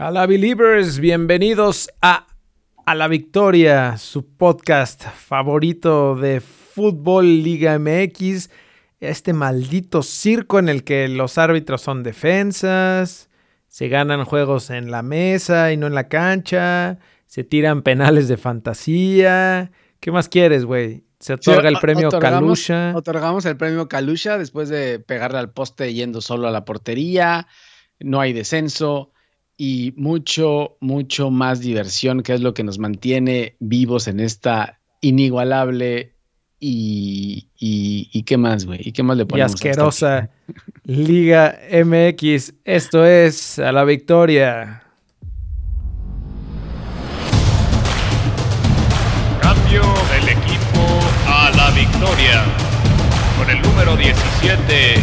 A la Believers, bienvenidos a A la Victoria, su podcast favorito de Fútbol Liga MX. Este maldito circo en el que los árbitros son defensas, se ganan juegos en la mesa y no en la cancha, se tiran penales de fantasía. ¿Qué más quieres, güey? Se otorga el premio Kalusha. Otorgamos el premio Kalusha después de pegarle al poste yendo solo a la portería. No hay descenso y mucho, mucho más diversión, que es lo que nos mantiene vivos en esta inigualable y, y, qué más, güey, y qué más le ponemos. Y asquerosa Liga MX. Esto es a la victoria. Cambio del equipo a la victoria. Con el número 17,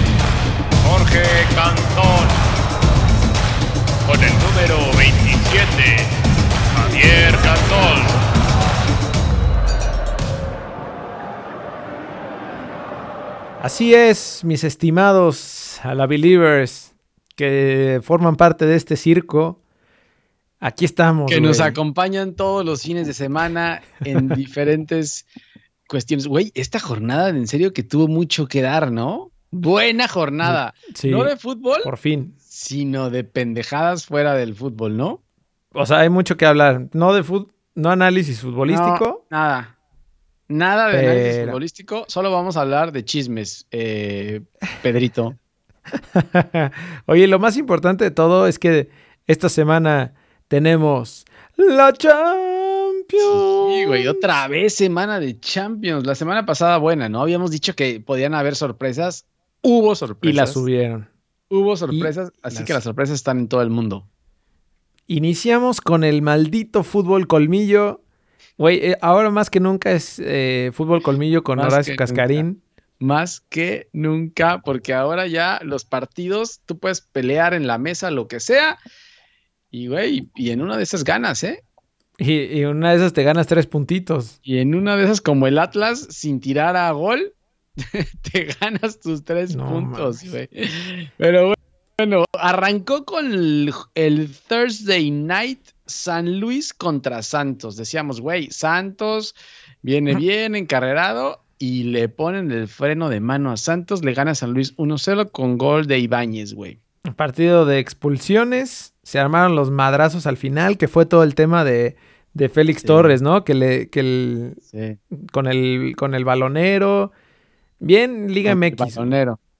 Jorge Cantón con el número 27, Javier Cantón. Así es, mis estimados a la Believers que forman parte de este circo. Aquí estamos. Que nos acompañan todos los fines de semana en diferentes cuestiones. Güey, esta jornada en serio que tuvo mucho que dar, ¿no? Buena jornada. Sí, ¿No de fútbol? Por fin sino de pendejadas fuera del fútbol, ¿no? O sea, hay mucho que hablar. No de fútbol, no análisis futbolístico. nada. Nada de análisis futbolístico. Solo vamos a hablar de chismes, eh, Pedrito. Oye, lo más importante de todo es que esta semana tenemos la Champions. Sí, güey, otra vez semana de Champions. La semana pasada, buena, ¿no? Habíamos dicho que podían haber sorpresas. Hubo sorpresas. Y las subieron. Hubo sorpresas, así que las sorpresas están en todo el mundo. Iniciamos con el maldito fútbol colmillo. Güey, eh, ahora más que nunca es eh, fútbol colmillo con Horacio Cascarín. Más que nunca, porque ahora ya los partidos, tú puedes pelear en la mesa lo que sea. Y, güey, y en una de esas ganas, ¿eh? Y, y una de esas te ganas tres puntitos. Y en una de esas, como el Atlas, sin tirar a gol, te ganas tus tres puntos, güey. Pero bueno, arrancó con el, Thursday Night San Luis contra Santos. Decíamos, güey, Santos viene bien encarrerado y le ponen el freno de mano a Santos. Le gana San Luis 1-0 con gol de Ibáñez, güey. Partido de expulsiones. Se armaron los madrazos al final, que fue todo el tema de, Félix Torres, ¿no? Que le, que el, con el, con el balonero Bien, Liga MX.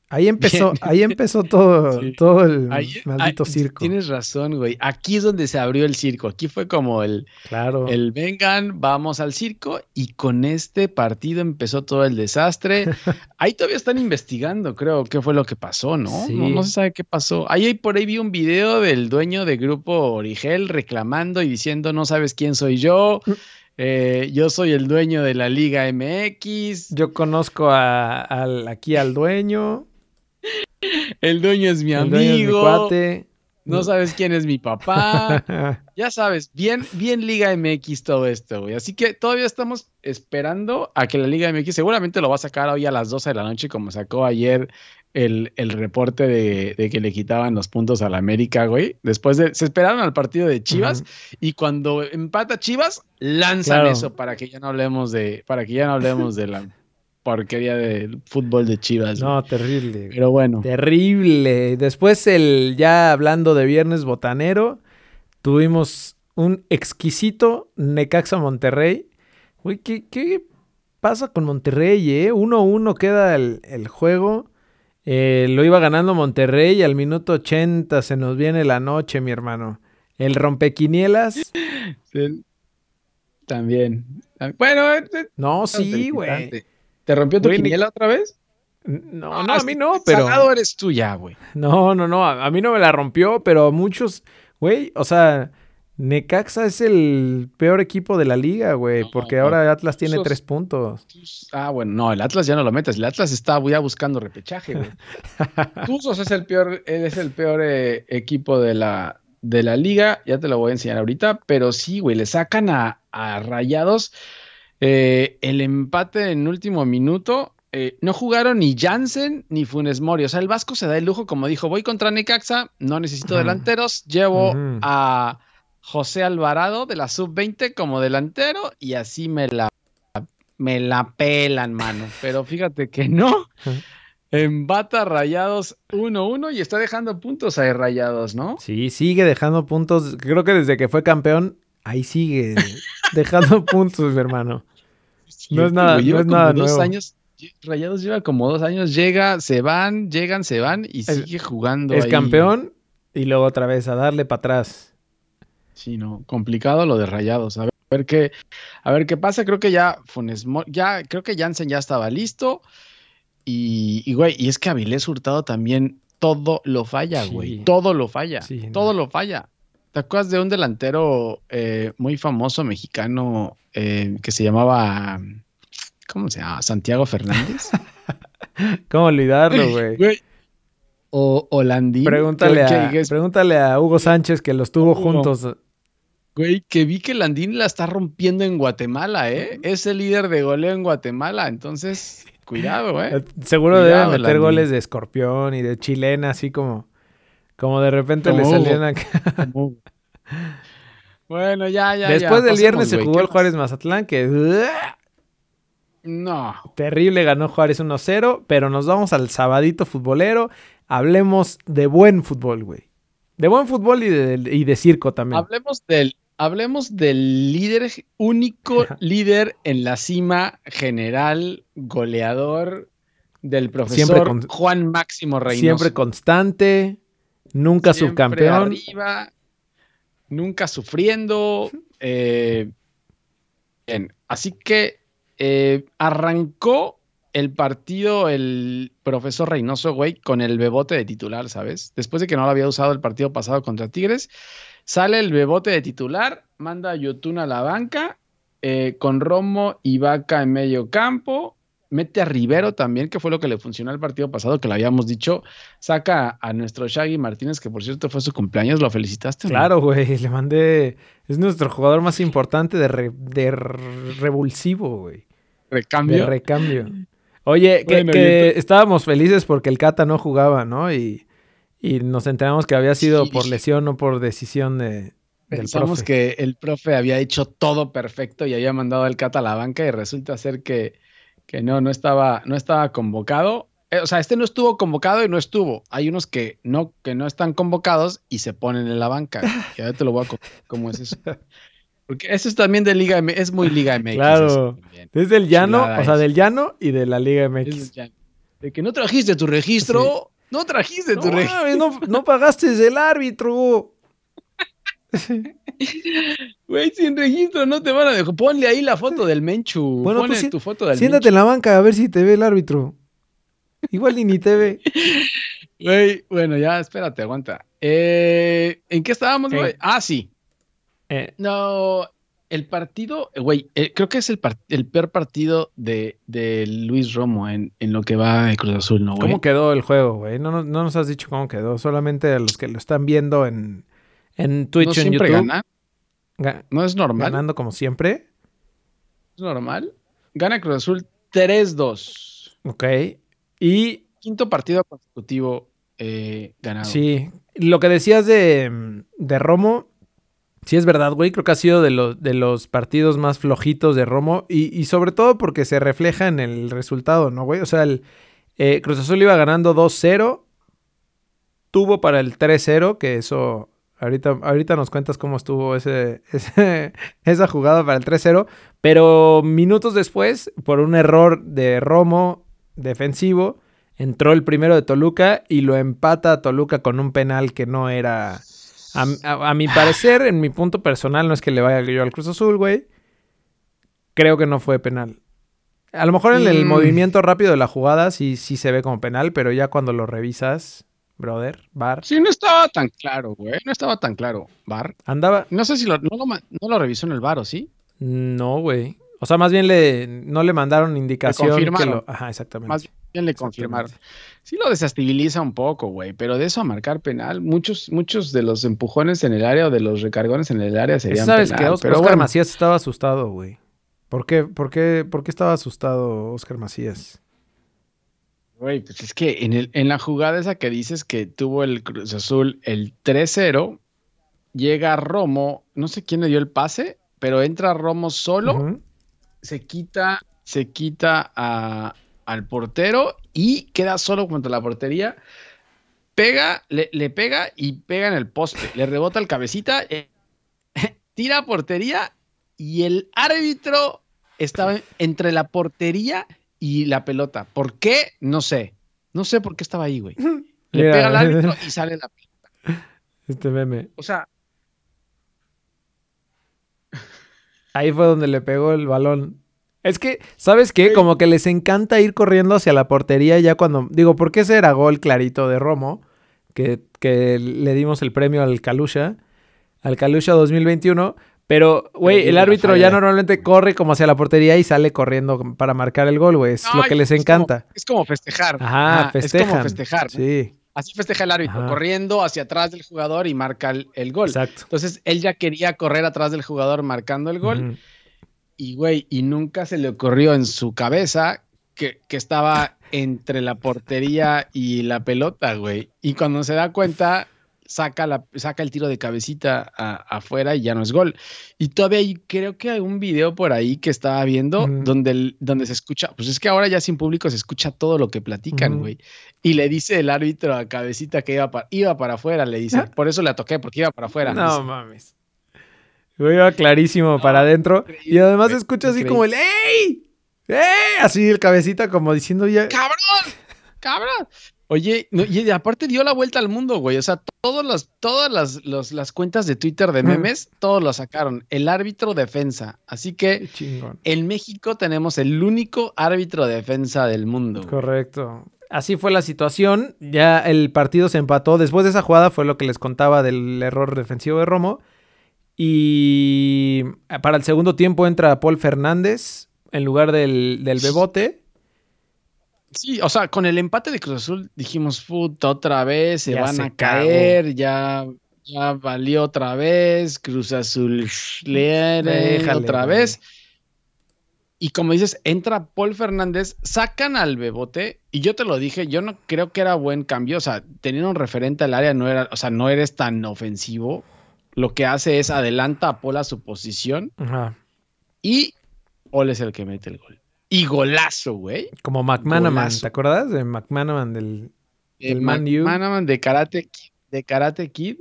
Ahí empezó, ahí empezó todo, todo el maldito circo. Tienes razón, güey. Aquí es donde se abrió el circo. Aquí fue como el, claro. el vengan, vamos al circo. Y con este partido empezó todo el desastre. ahí todavía están investigando, creo, qué fue lo que pasó, ¿no? No, no, se sabe qué pasó. Ahí por ahí vi un video del dueño de grupo Origel reclamando y diciendo, no sabes quién soy yo. Eh, yo soy el dueño de la Liga MX. Yo conozco a, aquí al dueño. El dueño es mi amigo. No sabes quién es mi papá. ya sabes, bien, bien Liga MX todo esto, güey. Así que todavía estamos esperando a que la Liga MX seguramente lo va a sacar hoy a las 12 de la noche, como sacó ayer el, reporte de, que le quitaban los puntos a la América, güey. Después de. Se esperaron al partido de Chivas y cuando empata Chivas, lanzan eso para que ya no hablemos de. Para que ya no hablemos de la porquería del fútbol de Chivas. No, terrible. Pero bueno. Terrible. Después, el ya hablando de Viernes Botanero, tuvimos un exquisito Necaxa Monterrey. Uy, ¿qué, pasa con Monterrey, eh? 1-1 queda el, el juego. Eh, lo iba ganando Monterrey y al minuto 80 se nos viene la noche, mi hermano. El rompequinielas. también. Bueno, eh, eh, no, sí, güey. ¿Te rompió tu quiniela otra vez? No, no, a mí no, pero. eres tú ya, güey. No, no, no. A, mí no me la rompió, pero muchos, güey, o sea, Necaxa es el peor equipo de la liga, güey, porque ahora Atlas tiene tres puntos. Ah, bueno, no, el Atlas ya no lo metes. El Atlas está ya buscando repechaje, güey. Tuzos es el peor, es el peor eh, equipo de la, de la liga. Ya te lo voy a enseñar ahorita, pero sí, güey, le sacan a, Rayados eh, el empate en último minuto eh, no jugaron ni Jansen ni Funes Mori. O sea, el Vasco se da el lujo, como dijo, voy contra Necaxa, no necesito delanteros, llevo a José Alvarado de la sub-20 como delantero y así me la, me la pelan, mano. Pero fíjate que no. Embata Rayados 1-1 y está dejando puntos ahí Rayados, ¿no? Sí, sigue dejando puntos. Creo que desde que fue campeón, ahí sigue dejando puntos, mi hermano. No es nada, no es nada dos años, Rayados lleva como dos años, llega, se van, llegan, se van y sigue jugando. Es campeón y luego otra vez a darle para atrás. Sí, no, complicado lo de Rayados. A ver qué, a ver qué pasa. Creo que ya Funes, ya creo que Jansen ya estaba listo. Y, güey, y es que Avilés Hurtado también todo lo falla, güey. Todo lo falla. todo lo falla. ¿Te acuerdas de un delantero eh, muy famoso mexicano eh, que se llamaba. ¿Cómo se llama? Santiago Fernández. ¿Cómo olvidarlo, güey? O Holandín. Pregúntale, a, pregúntale a Hugo Sánchez que los tuvo juntos. Güey, que vi que Landín la está rompiendo en Guatemala, ¿eh? Es el líder de goleo en Guatemala, entonces Cuidado, ¿eh? Seguro debe meter goles de escorpión y de chilena, así como, como de repente le salían acá. bueno, ya, ya. Después del viernes se jugó el Juárez Mazatlán, que. No. Terrible, ganó Juárez 1-0, pero nos vamos al sabadito futbolero. Hablemos de buen fútbol, güey. De buen fútbol y de, y de circo también. Hablemos del hablemos del líder, único líder en la cima general, goleador del profesor Juan Máximo Reynoso. Siempre constante, nunca subcampeón. nunca sufriendo. Eh, bien, así que eh, arrancó el partido el profesor Reynoso, güey, con el bebote de titular, ¿sabes? Después de que no lo había usado el partido pasado contra Tigres, Sale el bebote de titular, manda a Yotun a la banca, eh, con Romo y Vaca en medio campo. Mete a Rivero también, que fue lo que le funcionó al partido pasado, que lo habíamos dicho. Saca a nuestro Shaggy Martínez, que por cierto fue su cumpleaños. ¿Lo felicitaste? Claro, güey. Le mandé. Es nuestro jugador más importante de, revulsivo, güey. Recambio. De recambio. Oye, que, estábamos felices porque el Cata no jugaba, ¿no? Y y nos enteramos que había sido por lesión o por decisión de, Pensamos que el profe había hecho todo perfecto y había mandado al Cata a la banca y resulta ser que, que no, no estaba, no estaba convocado. Eh, o sea, este no estuvo convocado y no estuvo. Hay unos que no, que no están convocados y se ponen en la banca. Y ahora te lo voy a contar cómo es eso. Porque eso es también de Liga MX, es muy Liga MX. Claro. Es del llano, o sea, del llano y de la Liga MX. De que no trajiste tu registro, no trajiste tu registro. No, pagaste el árbitro. Güey, sin registro no te van a dejar. Ponle ahí la foto del Menchu. Bueno, Ponle tu foto del Siéntate en la banca a ver si te ve el árbitro. Igual ni, te ve. Güey, bueno, ya, espérate, aguanta. Eh, ¿En qué estábamos, güey? Ah, sí. Eh. No, el partido, güey, eh, creo que es el, el peor partido de, Luis Romo en, lo que va de Cruz Azul, ¿no, güey? ¿Cómo quedó el juego, güey? No, nos has dicho cómo quedó, solamente a los que lo están viendo en, en Twitch ¿No en YouTube. Gana? ¿No es normal? Ganando como siempre. ¿Es normal? Gana Cruz Azul 3-2. Ok. Y. Quinto partido consecutivo eh, ganado. Sí. Lo que decías de, de Romo, Sí, es verdad, güey. Creo que ha sido de, los, partidos más flojitos de Romo. Y, sobre todo porque se refleja en el resultado, ¿no, güey? O sea, el eh, Cruz Azul iba ganando 2-0. Tuvo para el 3-0, que eso. Ahorita, ahorita nos cuentas cómo estuvo ese, esa jugada para el 3-0. Pero minutos después, por un error de Romo defensivo, entró el primero de Toluca y lo empata a Toluca con un penal que no era a, mi parecer, en mi punto personal, no es que le vaya yo al Cruz Azul, güey. Creo que no fue penal. A lo mejor en el mm. movimiento rápido de la jugada sí, sí se ve como penal, pero ya cuando lo revisas, brother, Bar. Sí, no estaba tan claro, güey. No estaba tan claro, Bar. Andaba. No sé si lo, no, lo, revisó en el Bar, ¿o sí? No, güey. O sea, más bien le, no le mandaron indicación. Que lo... Ajá, exactamente. Más bien le confirmaron sí lo desestabiliza un poco, güey, pero de eso a marcar penal, muchos, muchos de los empujones en el área o de los recargones en el área serían ¿Sabes penal. ¿Sabes que Oscar Macías estaba asustado, güey? ¿Por qué, por, qué, ¿Por qué estaba asustado Oscar Macías? Güey, pues es que en, el, en la jugada esa que dices que tuvo el Cruz Azul el 3-0, llega Romo, no sé quién le dio el pase, pero entra Romo solo, se quita, se quita al portero y queda solo contra la portería. Pega, le, pega y pega en el poste, le rebota el cabecita, eh, tira a portería y el árbitro estaba entre la portería y la pelota. ¿Por qué? No sé. No sé por qué estaba ahí, güey. Le pega al árbitro y sale la pelota. Este meme. O sea. Ahí fue donde le pegó el balón. Es que, ¿sabes qué? Como que les encanta ir corriendo hacia la portería ya cuando. Digo, porque ese era gol clarito de Romo, que, que le dimos el premio al Kalusha, al Kalusha 2021. Pero, güey, el árbitro ya normalmente corre como hacia la portería y sale corriendo para marcar el gol, güey. Es lo que les encanta. es como festejar. Ajá, festejan. Es como festejar. Sí. Así festeja el árbitro, corriendo hacia atrás del jugador y marca el, gol. Exacto. Entonces, él ya quería correr atrás del jugador marcando el gol. Y, güey, y nunca se le ocurrió en su cabeza que, que estaba entre la portería y la pelota, güey. Y cuando se da cuenta, saca, la, saca el tiro de cabecita afuera y ya no es gol. Y todavía hay, creo que hay un video por ahí que estaba viendo donde, donde se escucha, pues es que ahora ya sin público se escucha todo lo que platican, güey. Y le dice el árbitro a cabecita que iba para, iba para afuera, le dice, por eso le toqué, porque iba para afuera. No mames. Iba clarísimo para adentro. Y además se escucha así como el ¡Ey! ¡Ey! Así el cabecita como diciendo ya. ¡Cabrón! ¡Cabrón! Oye, y aparte dio la vuelta al mundo, güey. O sea, todas las, todas las, las cuentas de Twitter de memes, todos lo sacaron. El árbitro defensa. Así que en México tenemos el único árbitro defensa del mundo. Correcto. Así fue la situación. Ya el partido se empató. Después de esa jugada fue lo que les contaba del error defensivo de Romo. Y para el segundo tiempo entra Paul Fernández en lugar del, del Bebote. Sí, o sea, con el empate de Cruz Azul dijimos, puta, otra vez, se van a caer, ya, ya valió otra vez, Cruz Azul Déjale, otra vez. Y como dices, entra Paul Fernández, sacan al Bebote, y yo te lo dije, yo no creo que era buen cambio, o sea, teniendo un referente al área, no era, o sea, no eres tan ofensivo. Lo que hace es adelanta a Paul a su posición. Y Paul es el que mete el gol. Y golazo, güey. Como McManaman, ¿te acuerdas de McManaman del, del Man McManaman de Karate, de Karate Kid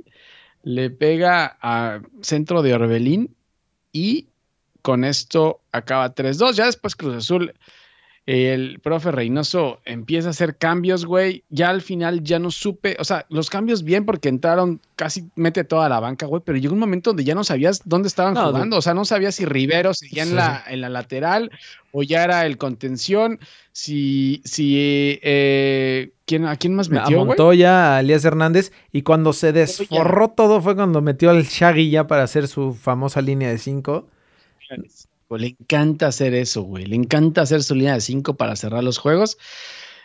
le pega a centro de Orbelín y con esto acaba 3-2. Ya después Cruz Azul el profe Reynoso empieza a hacer cambios, güey. Ya al final ya no supe, o sea, los cambios bien porque entraron casi mete toda la banca, güey, pero llegó un momento donde ya no sabías dónde estaban jugando, o sea, no sabías si Rivero seguía en, la, en la lateral o ya era el contención, si, si, eh, ¿quién, ¿a quién más metió, A Montoya, a Elías Hernández, y cuando se desforró todo fue cuando metió al Shaggy ya para hacer su famosa línea de cinco. Le encanta hacer eso, güey. Le encanta hacer su línea de cinco para cerrar los juegos.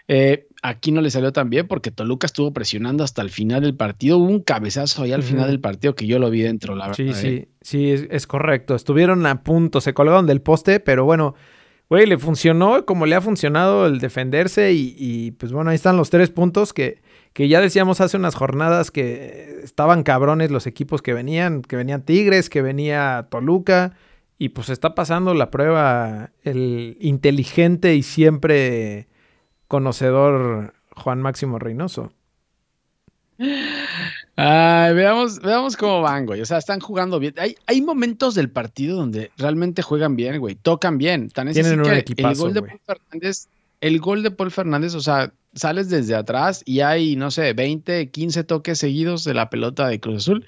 Eh, aquí no le salió tan bien porque Toluca estuvo presionando hasta el final del partido. Hubo un cabezazo ahí al final del partido que yo lo vi dentro, la verdad. Sí, sí, ¿eh? sí, es, correcto. Estuvieron a punto, se colgaron del poste, pero bueno, güey, le funcionó como le ha funcionado el defenderse y, y, pues bueno, ahí están los tres puntos que, que ya decíamos hace unas jornadas que estaban cabrones los equipos que venían, que venían Tigres, que venía Toluca. Y pues está pasando la prueba el inteligente y siempre conocedor Juan Máximo Reynoso. veamos, veamos cómo van, güey. O sea, están jugando bien. Hay, hay momentos del partido donde realmente juegan bien, güey. Tocan bien. Tienen un equipazo, el gol de Paul Fernández, el gol de Paul Fernández, o sea, sales desde atrás y hay, no sé, 20, 15 toques seguidos de la pelota de Cruz Azul.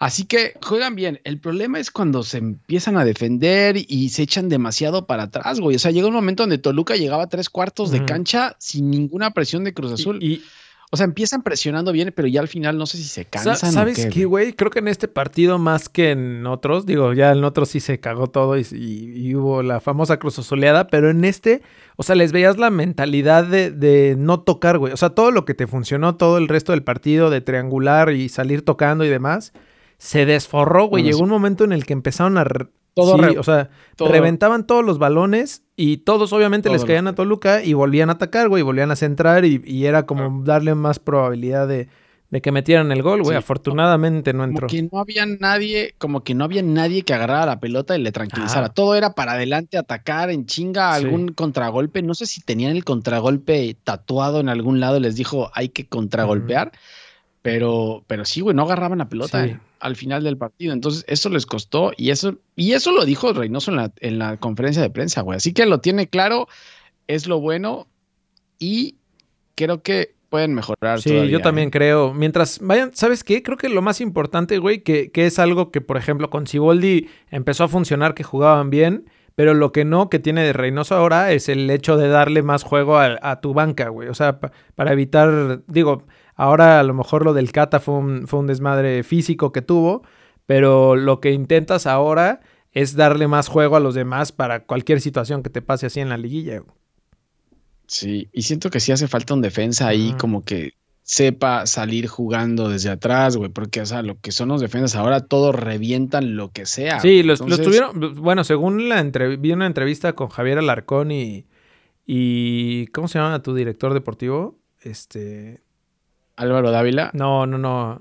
Así que juegan bien. El problema es cuando se empiezan a defender y se echan demasiado para atrás, güey. O sea, llega un momento donde Toluca llegaba a tres cuartos de cancha sin ninguna presión de Cruz Azul. Y, o sea, empiezan presionando bien, pero ya al final no sé si se cansan. ¿Sabes qué, güey? Creo que en este partido más que en otros, digo, ya en otros sí se cagó todo y, hubo la famosa cruz azuleada, pero en este, o sea, les veías la mentalidad de, de, no tocar, güey. O sea, todo lo que te funcionó todo el resto del partido, de triangular y salir tocando y demás, se desforró, güey. Llegó un momento en el que empezaron a, Todo sí, o sea, reventaban todos los balones y todos obviamente les caían a Toluca y volvían a atacar, güey, volvían a centrar y, era como darle más probabilidad de, que metieran el gol, güey. Afortunadamente no entró. Como que no había nadie, como que no había nadie que agarrara la pelota y le tranquilizara. Todo era para adelante, atacar en chinga, algún contragolpe. No sé si tenían el contragolpe tatuado en algún lado y les dijo hay que contragolpear. Pero, pero sí, güey, no agarraban la pelota al final del partido. Entonces, eso les costó y eso, y eso lo dijo Reynoso en la, en la conferencia de prensa, güey. Así que lo tiene claro, es lo bueno y creo que pueden mejorar. Sí, yo también ¿eh? creo. Mientras vayan, ¿sabes qué? Creo que lo más importante, güey, que, que es algo que, por ejemplo, con Ciboldi empezó a funcionar, que jugaban bien. Pero lo que no que tiene de Reynoso ahora es el hecho de darle más juego a, tu banca, güey. O sea, para evitar, digo, Ahora a lo mejor lo del Cata fue un, desmadre físico que tuvo, pero lo que intentas ahora es darle más juego a los demás para cualquier situación que te pase así en la liguilla. Sí, y siento que sí hace falta un defensa ahí como que sepa salir jugando desde atrás, güey, porque, o sea, lo que son los defensas ahora, todos revientan lo que sea. Sí, los, tuvieron, bueno, según la entrevista, vi una entrevista con Javier Alarcón y, y, ¿cómo se llama tu director deportivo? Este, Álvaro Dávila. No, no, no.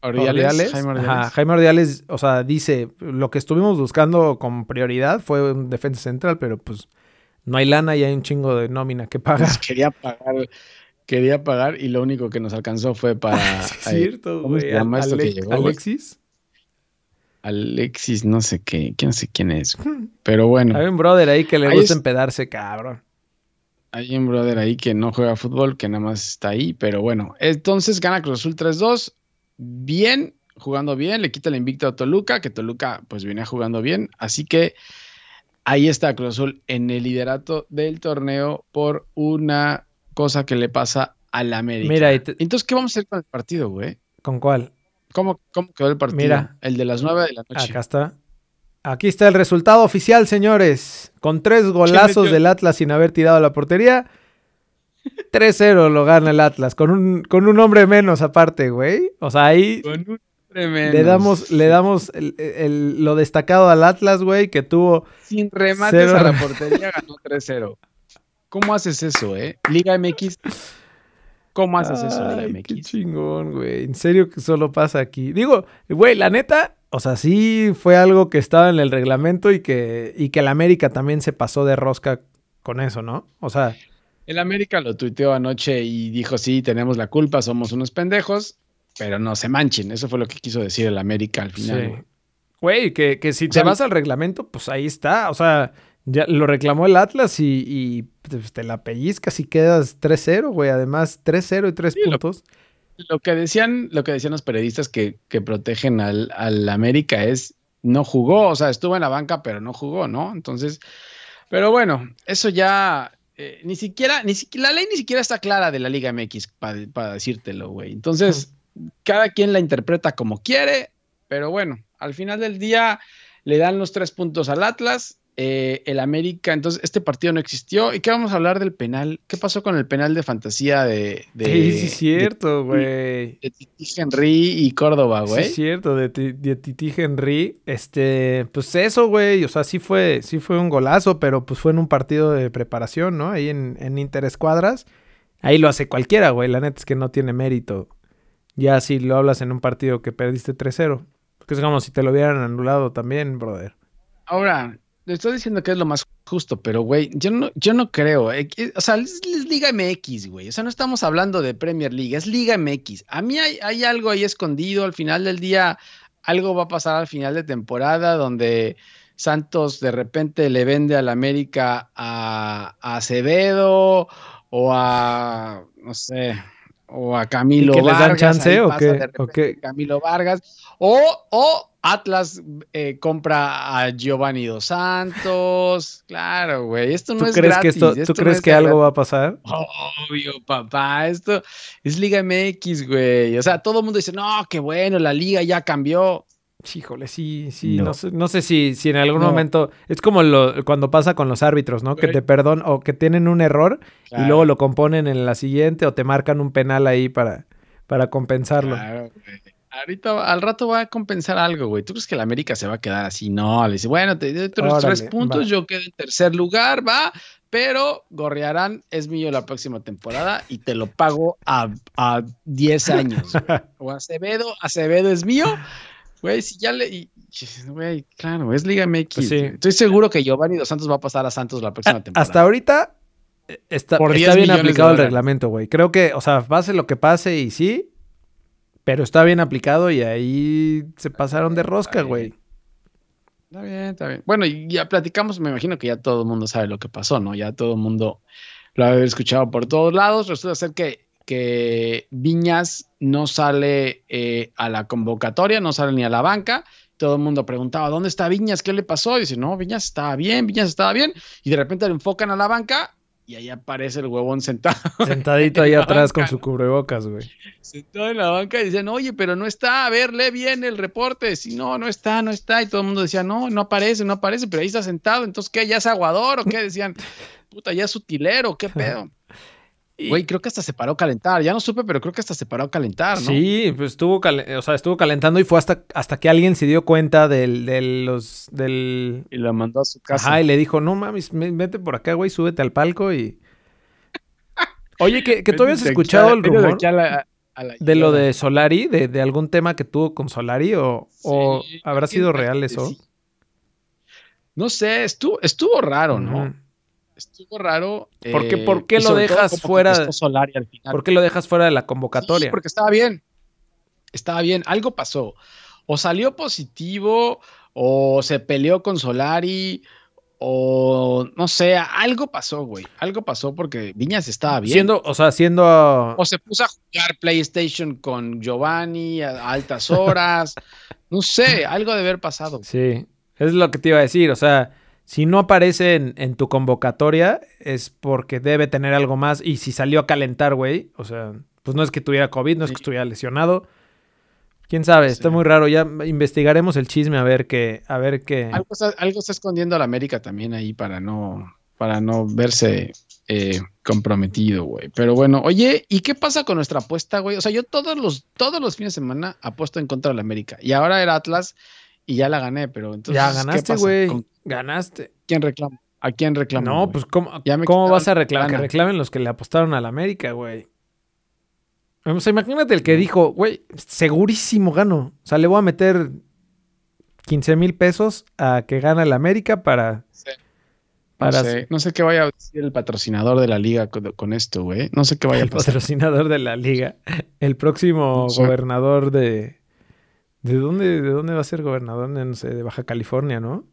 Ordiales, Jaime Ordiales. o sea, dice, lo que estuvimos buscando como prioridad fue un defensa central, pero pues no hay lana y hay un chingo de nómina que pagar. Pues quería pagar, quería pagar y lo único que nos alcanzó fue para... es cierto, güey. Alexis. Alexis, no sé qué, quién sé quién es, pero bueno. Hay un brother ahí que le gusta empedarse, cabrón hay un brother ahí que no juega fútbol, que nada más está ahí, pero bueno. Entonces gana Cruz Azul 3-2. Bien, jugando bien, le quita el invicto a Toluca, que Toluca pues viene jugando bien. Así que ahí está Cruz Azul en el liderato del torneo por una cosa que le pasa al América. Mira, entonces, ¿qué vamos a hacer con el partido, güey? ¿Con cuál? ¿Cómo, ¿Cómo quedó el partido? Mira, el de las 9 de la noche. Acá está. Aquí está el resultado oficial, señores. Con tres golazos del Atlas sin haber tirado la portería. 3-0 lo gana el Atlas. Con un, con un hombre menos aparte, güey. O sea, ahí. Con un hombre menos. Le damos, le damos lo destacado al Atlas, güey, que tuvo. Sin remates a la portería ganó 3-0. ¿Cómo haces eso, eh? Liga MX. ¿Cómo haces eso, Liga MX? Qué chingón, güey. En serio que solo pasa aquí. Digo, güey, la neta, o sea, sí fue algo que estaba en el reglamento y que, y que el América también se pasó de rosca con eso, ¿no? O sea. El América lo tuiteó anoche y dijo, sí, tenemos la culpa, somos unos pendejos, pero no se manchen. Eso fue lo que quiso decir el América al final. Güey, que, que, si te vas al reglamento, pues ahí está. O sea, ya lo reclamó el Atlas y, pues, te la pellizcas y quedas 3-0, güey. Además, 3-0 y 3 puntos lo que decían, lo que decían los periodistas que, protegen al, América es no jugó, o sea, estuvo en la banca, pero no jugó, ¿no? Entonces, pero bueno, eso ya eh, ni siquiera, ni siquiera, la ley ni siquiera está clara de la Liga MX para decírtelo, güey. Entonces, cada quien la interpreta como quiere, pero bueno, al final del día le dan los tres puntos al Atlas eh, el América, entonces este partido no existió. ¿Y qué vamos a hablar del penal? ¿Qué pasó con el penal de fantasía de... sí, sí, cierto, güey. De, Titi Henry y Córdoba, güey. Sí, cierto, de, Titi Henry. Este, pues eso, güey. O sea, sí fue, sí fue un golazo, pero pues fue en un partido de preparación, ¿no? Ahí en, en Interescuadras. Ahí lo hace cualquiera, güey. La neta es que no tiene mérito. Ya si lo hablas en un partido que perdiste 3-0. Porque es como si te lo hubieran anulado también, brother. Ahora, le estoy diciendo que es lo más justo, pero güey, yo no, yo no creo. Eh, o sea, es, Liga MX, güey. O sea, no estamos hablando de Premier League, es Liga MX. A mí hay, hay, algo ahí escondido. Al final del día, algo va a pasar al final de temporada donde Santos de repente le vende al América a, Acevedo o a, no sé, o a Camilo ¿Y que les dan chance o qué? Camilo Vargas. O, o Atlas eh, compra a Giovanni Dos Santos. Claro, güey. Esto no es crees gratis. Que esto, ¿Tú crees que algo va a pasar? Obvio, papá. Esto es Liga MX, güey. O sea, todo el mundo dice, no, qué bueno, la liga ya cambió. Híjole, sí, sí, no, sé, si, si en algún momento es como lo, cuando pasa con los árbitros, ¿no? Que te perdonan o que tienen un error y luego lo componen en la siguiente o te marcan un penal ahí para, para compensarlo. Claro, güey. Ahorita, al rato va a compensar algo, güey. ¿Tú crees que la América se va a quedar así? No, le dice, bueno, te doy tres puntos, yo quedo en tercer lugar, va, pero Gorriarán es mío la próxima temporada y te lo pago a, a 10 años. o Acevedo, Acevedo es mío, güey, si ya le... Güey, claro, es Liga MX. Pues Estoy seguro que Giovanni Dos Santos va a pasar a Santos la próxima temporada. Hasta ahorita eh, está bien aplicado el reglamento, güey. Creo que, o sea, pase lo que pase y sí, pero está bien aplicado y ahí se pasaron de rosca, güey. Está bien, está bien. Bueno, y ya platicamos, me imagino que ya todo el mundo sabe lo que pasó, ¿no? Ya todo el mundo lo ha escuchado por todos lados. Resulta ser que, que Viñas no sale eh, a la convocatoria, no sale ni a la banca. Todo el mundo preguntaba, ¿dónde está Viñas? ¿Qué le pasó? Y dice, no, Viñas estaba bien, Viñas estaba bien. Y de repente le enfocan a la banca y ahí aparece el huevón sentado. Sentadito ahí atrás con su cubrebocas, güey. Sentado en la banca y dicen, oye, pero no está, a ver, lee bien el reporte. Si no, no está, no está. Y todo el mundo decía, no, no aparece, no aparece, pero ahí está sentado. Entonces, ¿qué? ¿Ya es aguador o qué? Decían, puta, ya es utilero, ¿qué pedo? Güey, creo que hasta se paró a calentar. Ya no supe, pero creo que hasta se paró a calentar, ¿no? Sí, pues estuvo, o sea, estuvo calentando y fue hasta, hasta que alguien se dio cuenta del, del, los, del... Y la mandó a su casa. Ajá, y le dijo, no mames, vete por acá, güey, súbete al palco y... Oye, que, que tú habías escuchado el rumor de, lo de Solari, de, de, algún tema que tuvo con Solari, o, o habrá sido real eso. No sé, estuvo, estuvo raro, ¿no? Estuvo raro. ¿Por qué, por qué lo dejas fuera? ¿Por qué lo dejas fuera de la convocatoria? porque estaba bien. Estaba bien. Algo pasó. O salió positivo, o se peleó con Solari, o no sé, algo pasó, güey. Algo pasó porque Viñas estaba bien. Siendo, o sea, siendo. O se puso a jugar PlayStation con Giovanni a altas horas. no sé, algo de haber pasado. Sí, es lo que te iba a decir. O sea, si no aparece en, tu convocatoria, es porque debe tener algo más. Y si salió a calentar, güey, o sea, pues no es que tuviera COVID, no es que estuviera lesionado. Quién sabe, está muy raro. Ya investigaremos el chisme a ver qué. A ver qué. Algo está, algo está escondiendo a la América también ahí para no, para no verse eh, comprometido, güey. Pero bueno, oye, ¿y qué pasa con nuestra apuesta, güey? O sea, yo todos los, todos los fines de semana apuesto en contra de la América. Y ahora era Atlas y ya la gané, pero entonces. Ya ganaste, güey. Ganaste. ¿Quién reclama? ¿A quién reclama? No, pues ¿cómo, ¿cómo vas a reclamar? Que reclamen los que le apostaron a la América, güey. O sea, imagínate el que dijo, güey, segurísimo gano. O sea, le voy a meter 15 mil pesos a que gana el América para. Para... No, sé, no sé qué vaya a decir el patrocinador de la liga con, esto, güey. No sé qué vaya a pasar. El patrocinador de la liga. El próximo gobernador de, ¿De dónde, ¿De dónde va a ser gobernador? No sé, de Baja California, ¿no?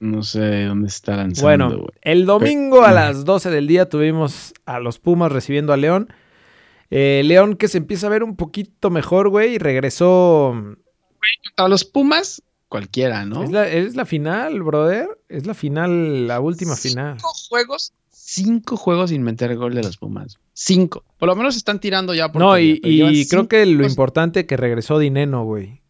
No sé dónde está lanzando. Bueno, el domingo a las 12 del día tuvimos a los Pumas recibiendo a León. Eh, León que se empieza a ver un poquito mejor, güey, y regresó. A los Pumas, cualquiera, ¿no? Es la, es la final, brother. Es la final, la última final. Cinco juegos cinco juegos sin meter gol de los Pumas. Cinco. Por lo menos están tirando ya por. No, y, creo que lo importante que regresó Dineno, güey.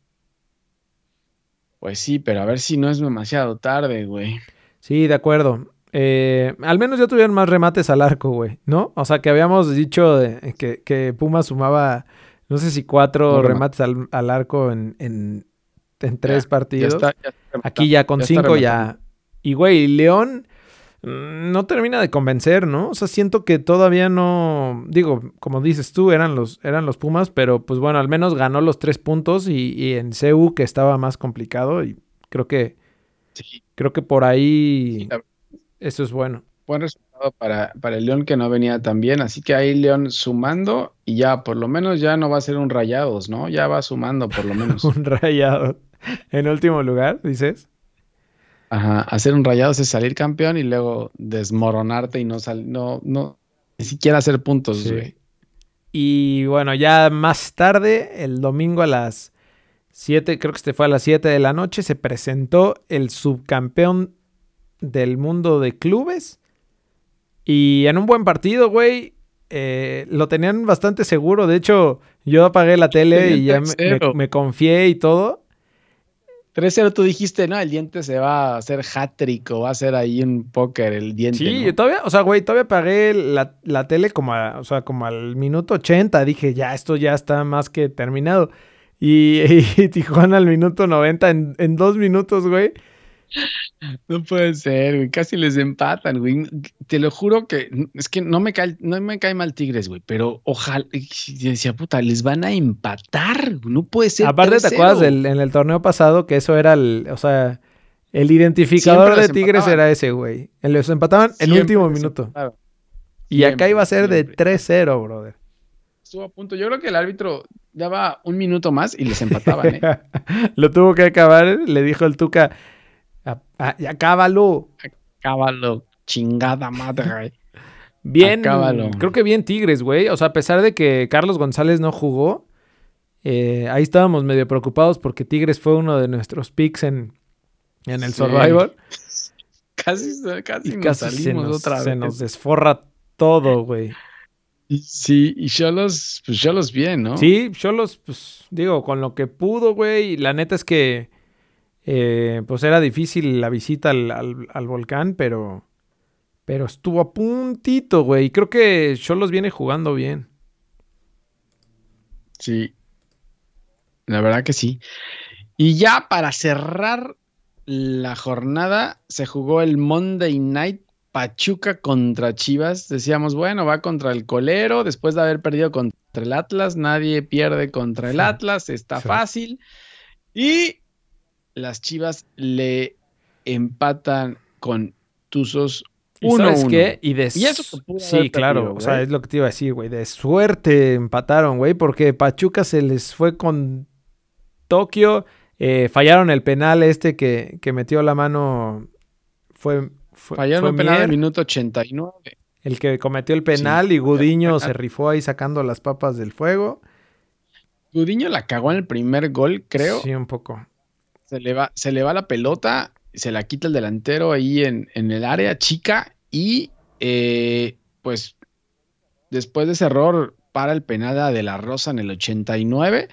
Pues sí, pero a ver si no es demasiado tarde, güey. Sí, de acuerdo. Eh, al menos ya tuvieron más remates al arco, güey, ¿no? O sea, que habíamos dicho que, que Pumas sumaba, no sé si cuatro remates al, arco en, en, tres partidos. Aquí ya con cinco ya. Y, güey, León no termina de convencer, ¿no? O sea, siento que todavía no, digo, como dices tú, eran los, eran los Pumas, pero pues bueno, al menos ganó los tres puntos y, en CU que estaba más complicado y creo que, creo que por ahí eso es bueno. Buen resultado para, para el León que no venía tan bien, así que ahí León sumando y ya, por lo menos ya no va a ser un rayados, ¿no? Ya va sumando por lo menos. un rayado. En último lugar, dices. Ajá, hacer un rayado es salir campeón y luego desmoronarte y no sal, no, no, ni siquiera hacer puntos, güey. Y bueno, ya más tarde, el domingo a las 7, creo que este fue a las 7 de la noche, se presentó el subcampeón del mundo de clubes. Y en un buen partido, güey, eh, lo tenían bastante seguro. De hecho, yo apagué la tele y ya me confié y todo. 3-0 tú dijiste, no, el diente se va a hacer hat-trick o va a ser ahí un póker el diente. Sí, todavía, o sea, güey, todavía pagué la, tele como, o sea, como al minuto 80. Dije, ya, esto ya está más que terminado. Y, Tijuana al minuto 90 en, en dos minutos, güey. No puede ser, güey. Casi les empatan, güey. Te lo juro que es que no me cae, no me cae mal Tigres, güey. Pero ojalá, decía, puta, les van a empatar. No puede ser. Aparte, ¿te acuerdas en el torneo pasado que eso era el, o sea, el identificador de Tigres era ese, güey. Los empataban en último minuto. Y acá iba a ser de 3-0, brother. Estuvo a punto. Yo creo que el árbitro daba un minuto más y les empataban, ¿eh? Lo tuvo que acabar, le dijo el Tuca acábalo. Acábalo, chingada madre. Bien, creo que bien Tigres, güey. O sea, a pesar de que Carlos González no jugó, eh, ahí estábamos medio preocupados porque Tigres fue uno de nuestros picks en, en el Survivor. Casi, casi, nos salimos se nos, otra vez. Se nos desforra todo, güey. Sí, y Cholos, pues Cholos bien, ¿no? Sí, Cholos, pues digo, con lo que pudo, güey. La neta es que eh, pues era difícil la visita al, volcán, pero, pero estuvo a puntito, güey. Creo que Cholos viene jugando bien. Sí, la verdad que sí. Y ya para cerrar la jornada, se jugó el Monday Night Pachuca contra Chivas. Decíamos, bueno, va contra el colero, después de haber perdido contra el Atlas, nadie pierde contra el Atlas, está fácil. Y las Chivas le empatan con Tuzos 1 ¿Sabes qué? Y, de Sí, claro. o sea, es lo que te iba a decir, güey. De suerte empataron, güey, porque Pachuca se les fue con Tokio. Eh, fallaron el penal este que, que, metió la mano. Fue. fallaron el penal en el minuto 89. El que cometió el penal y Gudiño se rifó ahí sacando las papas del fuego. Gudiño la cagó en el primer gol, creo. Sí, un poco. Se le va, se le va la pelota, se la quita el delantero ahí en, el área chica y eh, pues después de ese error para el penal de la Rosa en el 89,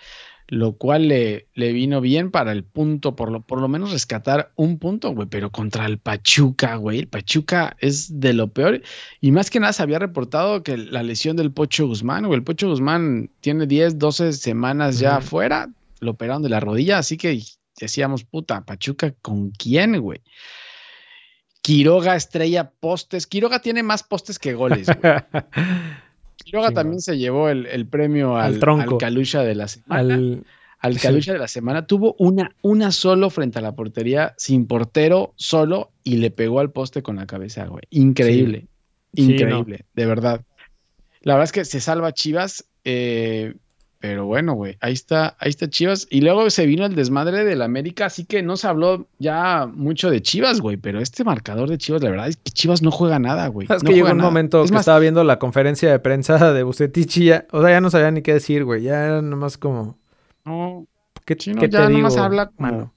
lo cual le, le vino bien para el punto, por lo, por lo menos rescatar un punto, güey, pero contra el Pachuca, güey, el Pachuca es de lo peor. Y más que nada se había reportado que la lesión del Pocho Guzmán, güey, el Pocho Guzmán tiene 10, 12 semanas ya afuera, lo operaron de la rodilla, así que decíamos, puta, Pachuca, ¿con quién, güey? Quiroga estrella postes. Quiroga tiene más postes que goles, güey. Quiroga también se llevó el, premio al, al, Calucha de la semana. Al, Calucha de la semana. Tuvo una, una solo frente a la portería, sin portero, solo, y le pegó al poste con la cabeza, güey. Increíble. Increíble, de verdad. La verdad es que se salva Chivas. Eh, pero bueno, güey, ahí está, ahí está Chivas. Y luego se vino el desmadre del América, así que no se habló ya mucho de Chivas, güey. Pero este marcador de Chivas, la verdad es que Chivas no juega nada, güey. Es que llegó un momento que estaba viendo la conferencia de prensa de Bucetich y ya, o sea, ya no sabía ni qué decir, güey. Ya era nomás como. No. ¿Qué, ¿qué te digo, habla mano?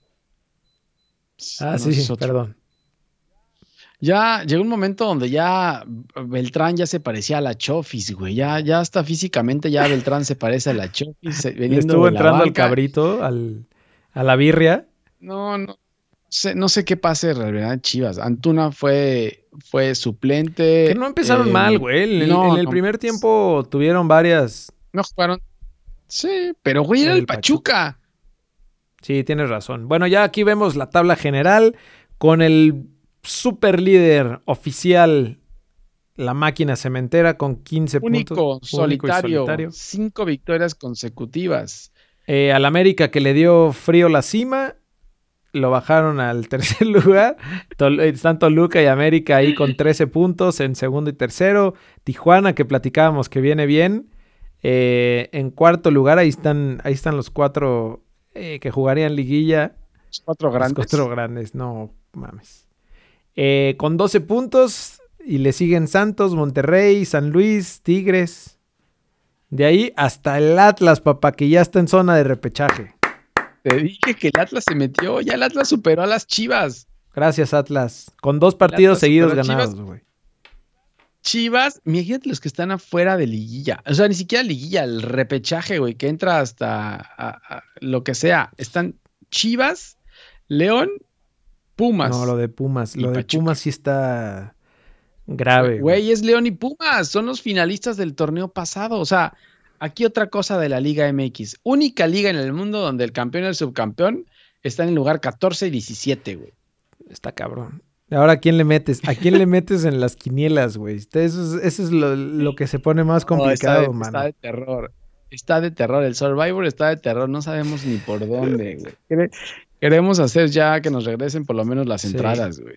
Ah, sí, perdón. Ya llegó un momento donde ya Beltrán ya se parecía a la Chofis, güey. Ya, ya hasta físicamente ya Beltrán se parece a la Chofis. Estuvo entrando al cabrito, al, a la birria. No, no. Sé, no sé qué pase en realidad Chivas. Antuna fue, fue suplente. Que no empezaron mal, eh, güey. En, el primer tiempo tuvieron varias. No jugaron. Sí, pero güey, era el, Pachuca. Sí, tienes razón. Bueno, ya aquí vemos la tabla general con el super líder oficial, la máquina cementera con 15 puntos. Solitario, solitario. Cinco victorias consecutivas. Eh, al América que le dio frío la cima, lo bajaron al tercer lugar. Eh, están Toluca y América ahí con 13 puntos en segundo y tercero. Tijuana, que platicábamos que viene bien. Eh, en cuarto lugar, ahí están, ahí están los cuatro que jugarían liguilla. Los cuatro grandes. Los cuatro grandes, no mames. Eh, con 12 puntos y le siguen Santos, Monterrey, San Luis, Tigres. De ahí hasta el Atlas, papá, que ya está en zona de repechaje. Te dije que el Atlas se metió, ya el Atlas superó a las Chivas. Gracias, Atlas. Con dos partidos seguidos ganados, güey. Chivas, imagínate los que están afuera de liguilla. O sea, ni siquiera liguilla, el repechaje, güey, que entra hasta lo que sea. Están Chivas, León Pumas. No, lo de Pumas. Lo de Pumas sí está grave. Güey, es León y Pumas. Son los finalistas del torneo pasado. O sea, aquí otra cosa de la Liga MX. Única liga en el mundo donde el campeón y el subcampeón están en el lugar 14 y 17, güey. Está cabrón. Ahora, ¿a quién le metes? ¿A quién le metes en las quinielas, güey? Eso es, lo, que se pone más complicado, man. Está de terror. Está de terror. El Survivor está de terror. No sabemos ni por dónde, güey. Queremos hacer ya que nos regresen por lo menos las entradas, güey.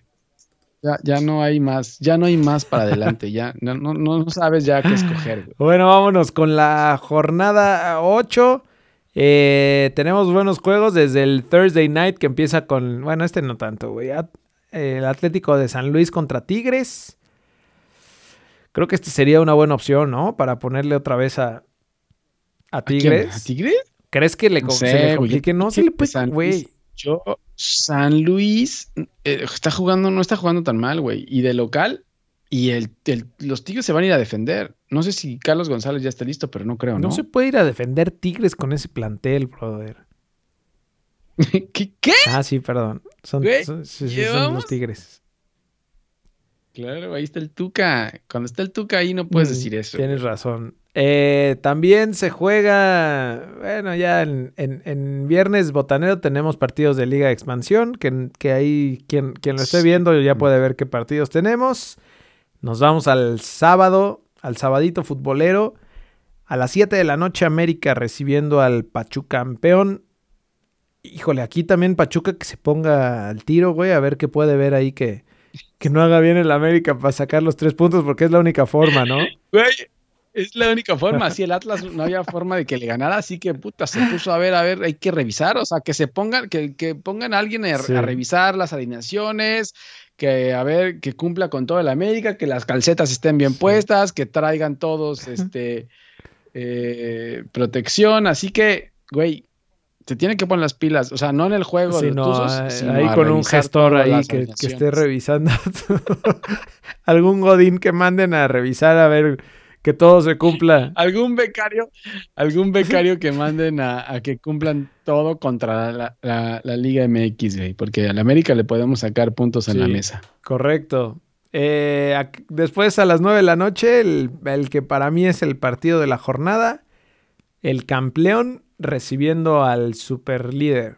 Ya, ya no hay más, ya no hay más para adelante, ya no, no, no sabes ya qué escoger. Güey. Bueno, vámonos con la jornada 8. Eh, tenemos buenos juegos desde el Thursday night que empieza con, bueno, este no tanto, güey. El Atlético de San Luis contra Tigres. Creo que este sería una buena opción, ¿no? Para ponerle otra vez a, a Tigres. ¿A, Tigres? ¿Crees que le, se le complique? No se le puede, güey. Yo, San Luis eh, está jugando, no está jugando tan mal, güey. Y de local, y el, los Tigres se van a ir a defender. No sé si Carlos González ya está listo, pero no creo, ¿no? No se puede ir a defender Tigres con ese plantel, brother. ¿Qué? ¿Qué? Ah, sí, perdón. Son, los Tigres. Claro, ahí está el Tuca. Cuando está el Tuca ahí no puedes mm, decir eso. Tienes razón. Eh, también se juega, bueno, ya en, viernes botanero tenemos partidos de Liga de Expansión, que, que ahí quien, quien lo esté viendo ya puede ver qué partidos tenemos. Nos vamos al sábado, al sabadito futbolero. A las 7 de la noche América recibiendo al Pachuca campeón. Híjole, aquí también Pachuca que se ponga al tiro, güey, a ver qué puede ver ahí que, que no haga bien el América para sacar los tres puntos, porque es la única forma, ¿no? Güey, es la única forma. Así el Atlas no había forma de que le ganara, así que puta, se puso a ver, a ver, hay que revisar, o sea, que se pongan, que, que pongan a alguien a, revisar las alineaciones, que a ver, que cumpla con toda la América, que las calcetas estén bien puestas, que traigan todos este eh, protección. Así que, güey, se tienen que poner las pilas, o sea, no en el juego de eh, ahí con un gestor ahí que, que esté revisando algún godín que manden a revisar a ver que todo se cumpla. algún becario, algún becario que manden a, que cumplan todo contra la, Liga MX, güey, porque a la América le podemos sacar puntos en la mesa. Correcto. Eh, después a las 9 de la noche, el, el, que para mí es el partido de la jornada, el campeón recibiendo al super líder.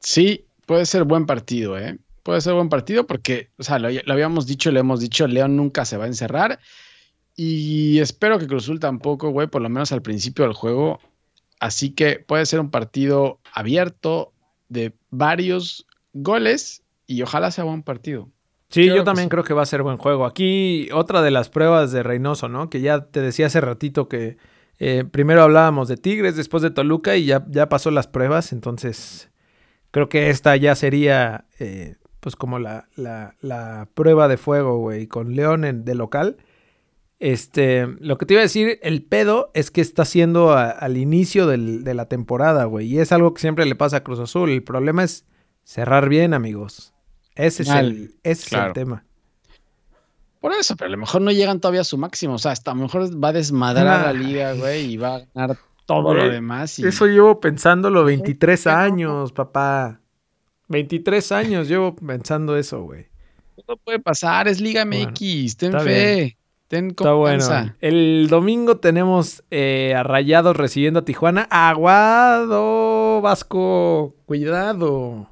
Sí, puede ser buen partido, ¿eh? Puede ser buen partido porque, o sea, lo, lo habíamos dicho, le hemos dicho, León nunca se va a encerrar y espero que Cruzul tampoco, güey, por lo menos al principio del juego. Así que puede ser un partido abierto de varios goles y ojalá sea buen partido. Sí, yo también creo que va a ser buen juego. Aquí otra de las pruebas de Reynoso, ¿no? Que ya te decía hace ratito que eh, primero hablábamos de Tigres, después de Toluca y ya, ya pasó las pruebas. Entonces, creo que esta ya sería eh, pues como la, la, la, prueba de fuego, güey, con León en, de local. Este, lo que te iba a decir, el pedo es que está siendo al inicio de la temporada, güey. Y es algo que siempre le pasa a Cruz Azul. El problema es cerrar bien, amigos. Ese es, el, ese es el tema. Por eso, pero a lo mejor no llegan todavía a su máximo. O sea, hasta a lo mejor va a desmadrar la liga, güey, y va a ganar todo lo demás. Eso llevo pensándolo 23 años, papá. 23 años llevo pensando eso, güey. Todo puede pasar, es Liga MX, ten fe. Está bueno. El domingo tenemos eh, a Rayados recibiendo a Tijuana. Aguado, Vasco. Cuidado.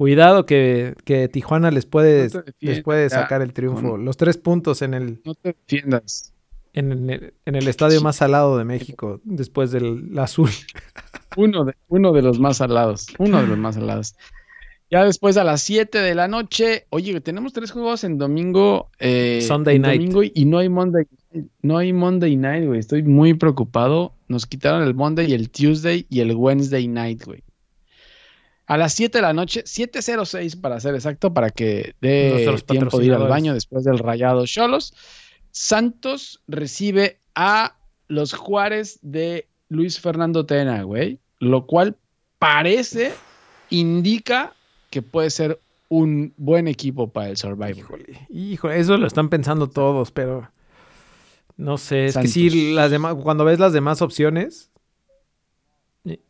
Cuidado que, Tijuana les puede, les puede sacar el triunfo. Los tres puntos en el. No te defiendas. En el, en el estadio más salado de México, después del azul. Uno de, uno de los más salados. Uno de los más salados. Ya después a las 7 de la noche, oye, tenemos tres juegos en domingo. Eh, Sunday night. Domingo y no hay Monday. No hay Monday night, güey. Estoy muy preocupado. Nos quitaron el Monday y el Tuesday y el Wednesday night, güey. A las 7 de la noche, 7.06 para ser exacto, para que dé tiempo de ir al baño después del rayado Cholos. Santos recibe a los Juárez de Luis Fernando Tena, güey. Lo cual parece, indica que puede ser un buen equipo para el Survivor. Híjole, eso lo están pensando todos, pero no sé, es que sí, las demás, cuando ves las demás opciones,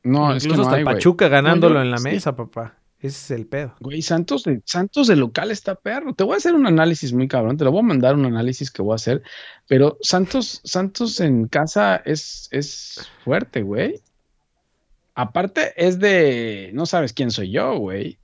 no, incluso hasta Pachuca ganándolo en la mesa, papá. Ese es el pedo. Güey, Santos de, Santos de local está perro. Te voy a hacer un análisis muy cabrón. Te lo voy a mandar un análisis que voy a hacer. Pero Santos, Santos en casa es, es fuerte, güey. Aparte es de. No sabes quién soy yo, güey.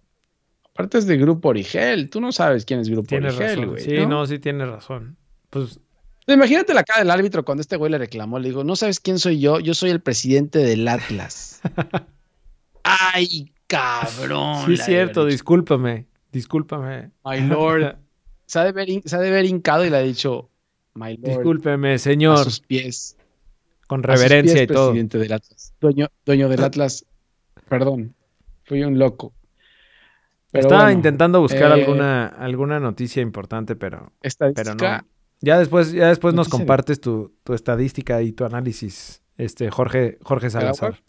Aparte es de Grupo Origel. Tú no sabes quién es Grupo Origel, güey. Sí, ¿no? sí, tienes razón. Pues. Imagínate la cara del árbitro cuando este güey le reclamó. Le digo, no sabes quién soy yo. Yo soy el presidente del Atlas. Ay, cabrón. Sí, es cierto, discúlpame, discúlpame. My lord. se, ha de ver, hincado y le ha dicho, my lord. Discúlpeme, señor. A sus pies. Con reverencia y todo. Presidente del Atlas. Dueño, dueño del Atlas. Perdón, fui un loco. Estaba intentando buscar eh, alguna, alguna noticia importante, pero, pero no. Ya después, ya después nos compartes tu, tu, estadística y tu análisis, este Jorge, Jorge Salazar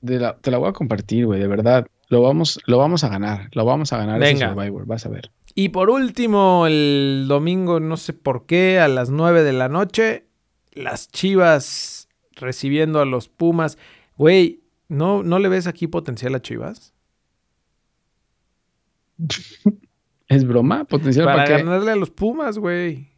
te la voy a compartir, güey, de verdad. Lo vamos, lo vamos a ganar. Lo vamos a ganar Venga. Survivor, vas a ver. Y por último, el domingo, no sé por qué, a las 9 de la noche, las Chivas recibiendo a los Pumas. Güey, ¿no, ¿no le ves aquí potencial a Chivas? ¿Es broma? ¿Potencial para, para ganarle a los Pumas, güey?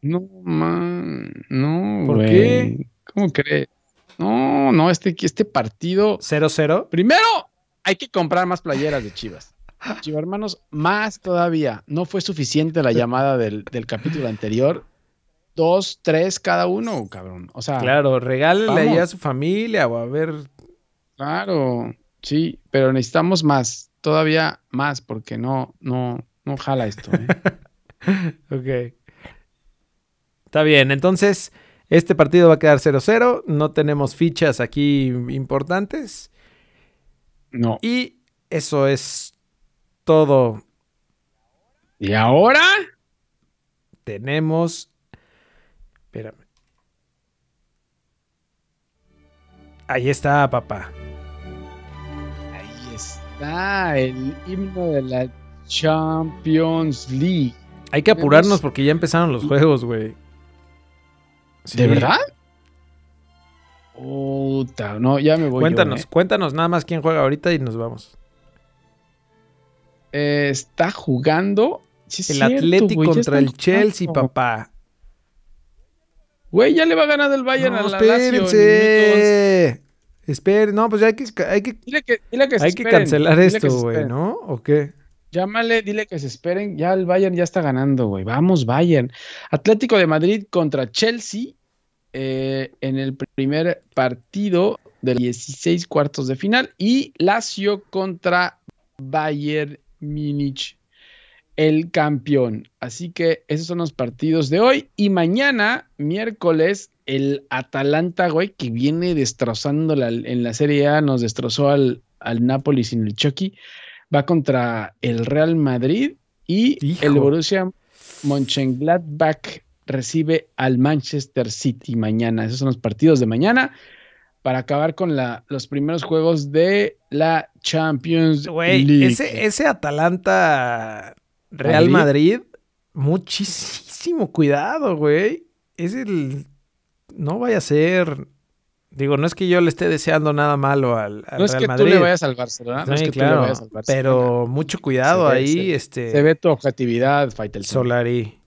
No, man. No, ¿Por qué? ¿Cómo crees? No, no, este, este partido. 0-0. Primero, hay que comprar más playeras de Chivas. Chivas hermanos, más todavía. No fue suficiente la llamada del, capítulo anterior. Dos, tres cada uno, cabrón. O sea. Claro, regálele ahí a su familia o a ver. Claro, sí, pero necesitamos más, todavía más, porque no, no, no jala esto. ¿eh? ok. Está bien, entonces. Este partido va a quedar 0-0. No tenemos fichas aquí importantes. No. Y eso es todo. ¿Y ahora? Tenemos. Espérame. Ahí está, papá. Ahí está el himno de la Champions League. Hay que apurarnos porque ya empezaron los juegos, güey. ¿De verdad? Puta, no, ya me voy. Cuéntanos, ¿eh? cuéntanos nada más quién juega ahorita y nos vamos. Eh, está jugando. el Atlético contra el Chelsea, papá. Güey, ya le va a ganar el Bayern a la espérense. Esperen, no, pues ya hay que, hay que, hay que cancelar esto, güey, ¿no? ¿O qué? Llámale, dile que se esperen. Ya el Bayern ya está ganando, güey. Vamos, Bayern. Atlético de Madrid contra Chelsea eh, en el primer partido de 16 cuartos de final y Lazio contra Bayern Múnich, el campeón. Así que esos son los partidos de hoy y mañana, miércoles, el Atalanta, güey, que viene destrozando en la Serie A, nos destrozó al, al Napoli sin el Chucky, va contra el Real Madrid y el Borussia Mönchengladbach recibe al Manchester City mañana. Esos son los partidos de mañana para acabar con la, los primeros juegos de la Champions League. Ese, ese Atalanta Real Madrid, muchísimo cuidado, güey. Es el. No vaya a ser. Digo, no es que yo le esté deseando nada malo al, al no es que tú le vayas al Barcelona. No es que claro, tú le vayas al Barcelona. Pero mucho cuidado ahí. este, se ve tu objetividad, Faitel. Solari.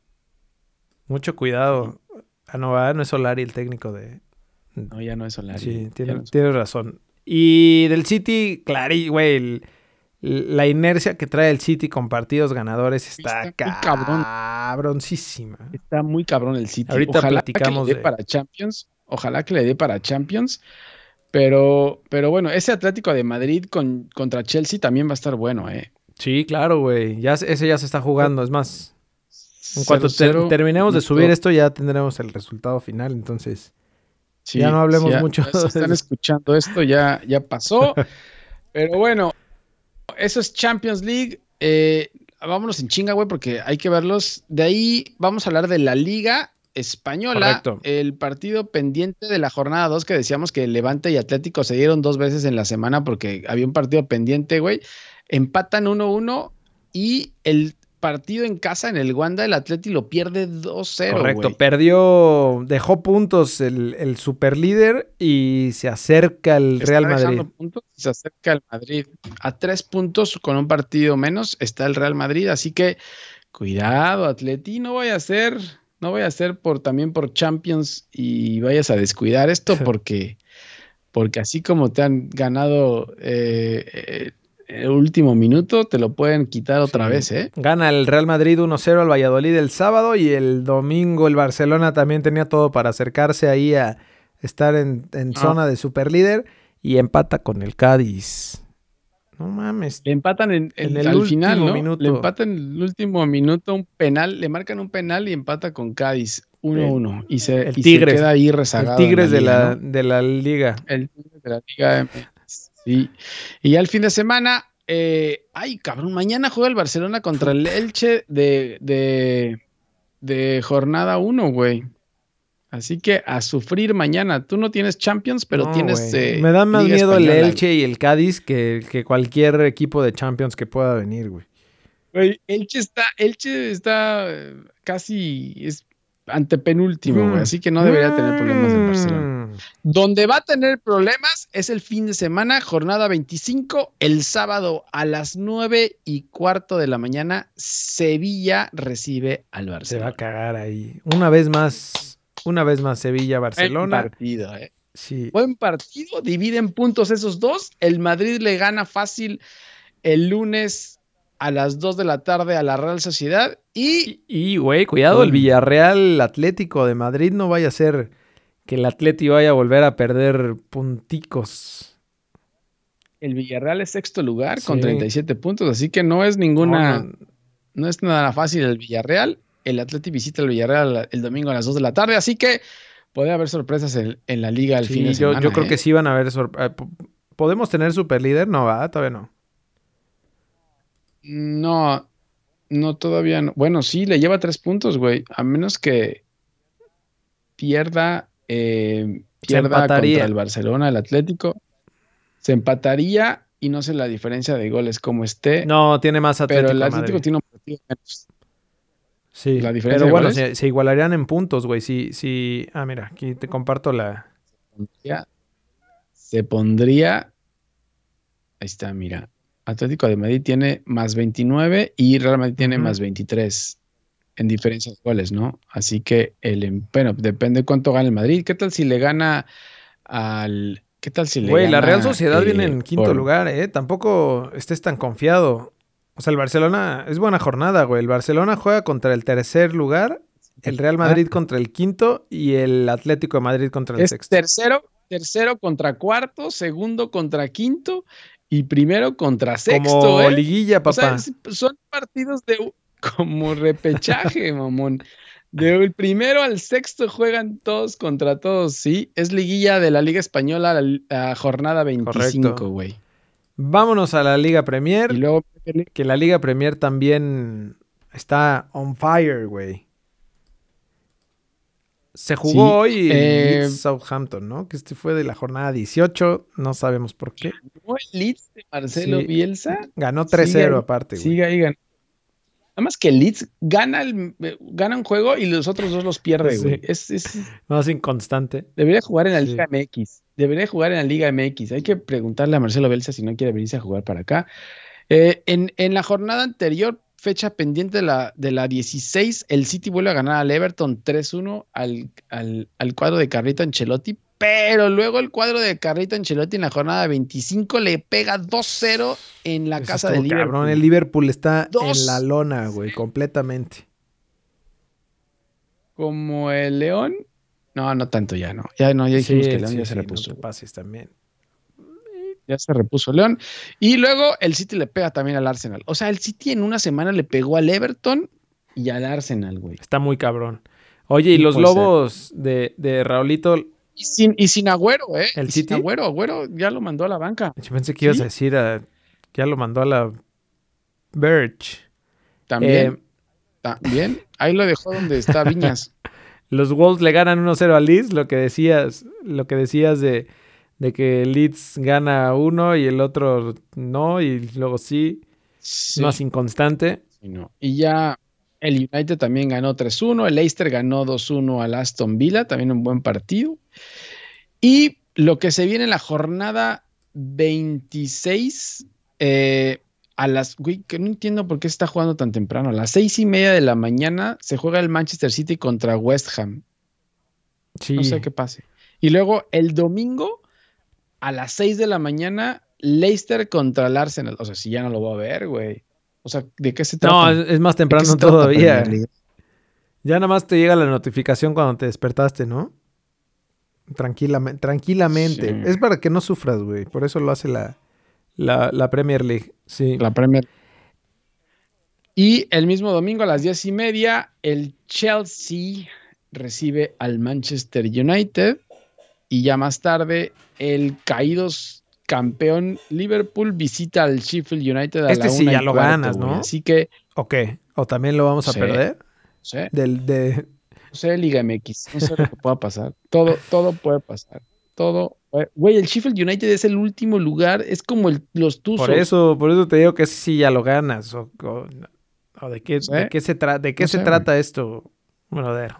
Mucho cuidado. Ah, no, ah, no es Solari el técnico de. No, ya no es Solari. Sí, tienes razón. Y del City, claro, güey, la inercia que trae el City con partidos ganadores está, está cabroncísima. Está muy cabrón el City. Ahorita platicamos de... para Champions. Ojalá que le dé para Champions. Pero, pero bueno, ese Atlético de Madrid con, contra Chelsea también va a estar bueno, ¿eh? Sí, claro, güey. Ya, ese ya se está jugando. Es más, en cuanto terminemos de subir esto, ya tendremos el resultado final. Entonces, ya no hablemos mucho. Si están escuchando esto, ya, ya pasó. Pero bueno, eso es Champions League. Eh, vámonos en chinga, güey, porque hay que verlos. De ahí vamos a hablar de la Liga Española. El partido pendiente de la jornada 2 que decíamos que Levante y Atlético se dieron dos veces en la semana porque había un partido pendiente, güey. Empatan 1-1 y el partido en casa en el Wanda, el Atleti lo pierde 2-0. Correcto, perdió, dejó puntos el, el superlíder y se acerca el Real Madrid. Puntos se acerca el Madrid. A tres puntos con un partido menos está el Real Madrid, así que cuidado, Atleti, no voy a ser, no voy a ser por también por Champions y vayas a descuidar esto porque, porque así como te han ganado eh, eh el último minuto te lo pueden quitar otra vez, ¿eh? Gana el Real Madrid 1-0 al Valladolid el sábado y el domingo el Barcelona también tenía todo para acercarse ahí a estar en, ah. zona de superlíder y empata con el Cádiz. No mames. Le empatan en, el final, ¿no? Minuto. Le empatan en el último minuto un penal, le marcan un penal y empata con Cádiz 1-1 y, se, el Tigres, queda ahí rezagado. El Tigres de, la, de la liga. El Tigres de la liga Sí. Y ya el fin de semana, eh, ay, cabrón, mañana juega el Barcelona contra el Elche de, de, de jornada 1, güey. Así que a sufrir mañana. Tú no tienes Champions, pero tienes. Eh, Me da más miedo el Elche y el Cádiz que, que, cualquier equipo de Champions que pueda venir, güey. Güey, Elche está, Elche está eh, casi. Es antepenúltimo, güey. Así que no debería tener problemas en Barcelona. Mm. Donde va a tener problemas es el fin de semana, jornada 25, el sábado a las 9 y cuarto de la mañana, Sevilla recibe al Barcelona. Se va a cagar ahí. Una vez más, una vez más Sevilla-Barcelona. Buen partido, eh. Sí. Buen partido, dividen puntos esos dos. El Madrid le gana fácil el lunes a las 2 de la tarde a la Real Sociedad y... Y, güey, cuidado, el Villarreal Atlético de Madrid no vaya a ser que el Atlético vaya a volver a perder punticos. El Villarreal es sexto lugar con 37 puntos, así que no es ninguna... No, es nada fácil el Villarreal. El Atlético visita el Villarreal el domingo a las 2 de la tarde, así que puede haber sorpresas en, la liga al fin de yo, semana. Yo creo que ¿eh? sí van a haber sorpresas. Eh, ¿Podemos tener superlíder? No, va, todavía no. No, no, todavía no. Bueno, sí, le lleva tres puntos, güey. A menos que pierda, eh, pierda contra el Barcelona, el Atlético. Se empataría y no sé la diferencia de goles como esté. No, tiene más Atlético. Pero el Atlético tiene un partido menos. Sí, la diferencia pero bueno, se, igualarían en puntos, güey. Si, si, ah, mira, aquí te comparto la. se pondría. Ahí está, mira. Atlético de Madrid tiene más 29 y Real Madrid tiene más 23 en diferencias goles, ¿no? Así que el em, bueno, depende cuánto gana el Madrid. ¿Qué tal si le gana al qué tal si le Güey, la Real Sociedad viene en quinto lugar, eh, tampoco estés tan confiado. O sea, el Barcelona es buena jornada, güey. El Barcelona juega contra el tercer lugar, el Real Madrid contra el quinto y el Atlético de Madrid contra el sexto. Tercero, tercero contra cuarto, segundo contra quinto y primero contra sexto. Como ¿eh? liguilla, papá. son partidos de como repechaje, mamón. Del primero al sexto juegan todos contra todos, sí. Es liguilla de la Liga Española, la, jornada 25, güey. Vámonos a la Liga Premier. Y luego... Que la Liga Premier también está on fire, güey. Se jugó hoy eh, Southampton, ¿no? Que este fue de la jornada 18, no sabemos por qué. ¿Ganó el Leeds de Marcelo Bielsa? Ganó 3-0 aparte, güey. Sigue ahí ganando. Nada más que el Leeds gana, el, gana un juego y los otros dos los pierde, güey. Es, es, no, inconstante. Debería jugar en la Liga MX. Debería jugar en la Liga MX. Hay que preguntarle a Marcelo Bielsa si no quiere venirse a jugar para acá. Eh, en, en la jornada anterior fecha pendiente de la, de la 16, el City vuelve a ganar al Everton 3-1 al, al, cuadro de Carrito Ancelotti, pero luego el cuadro de Carrito Ancelotti en la jornada 25 le pega 2-0 en la casa del Liverpool. Cabrón, el Liverpool está en la lona, güey, completamente. Como el León. No, no tanto ya, no. Ya no, ya dijimos que el León ya se repuso. pases también ya se repuso León. Y luego el City le pega también al Arsenal. O sea, el City en una semana le pegó al Everton y al Arsenal, güey. Está muy cabrón. Oye, y los Lobos de, de Raulito. Y sin, y sin Agüero, ¿eh? El City. Sin Agüero, Agüero ya lo mandó a la banca. Yo pensé que ibas a decir, a, ya lo mandó a la Birch. También. Eh, también. Ahí lo dejó donde está Viñas. los Wolves le ganan 1-0 a Liz, lo que decías, lo que decías de de que Leeds gana uno y el otro no, y luego sí, no es inconstante. Y ya el United también ganó 3-1, el Leicester ganó 2-1 al Aston Villa, también un buen partido. Y lo que se viene en la jornada 26, eh, a las, güey, que no entiendo por qué se está jugando tan temprano. A las seis y media de la mañana se juega el Manchester City contra West Ham. Sí. No sé qué pase. Y luego el domingo a las 6 de la mañana, Leicester contra el Arsenal. O sea, si ya no lo voy a ver, güey. O sea, ¿de qué se trata? No, es, más temprano todavía. Ya nada más te llega la notificación cuando te despertaste, ¿no? Tranquilamente. tranquilamente. Es para que no sufras, güey. Por eso lo hace la, la, Premier League. Sí. La Premier. Y el mismo domingo a las diez y media, el Chelsea recibe al Manchester United. Y ya más tarde, el caídos campeón Liverpool visita al Sheffield United a este la sí ya lo ganas, ¿no? Así que. Ok. ¿O también lo vamos a perder? Sí. Del, de... No sé, Liga MX. No sé lo que pueda pasar. Todo, todo puede pasar. Todo. Güey, el Sheffield United es el último lugar. Es como el, los Tuzos. Por eso, por eso te digo que sí ya lo ganas. O, de, qué, de qué se, de qué se trata esto, brother.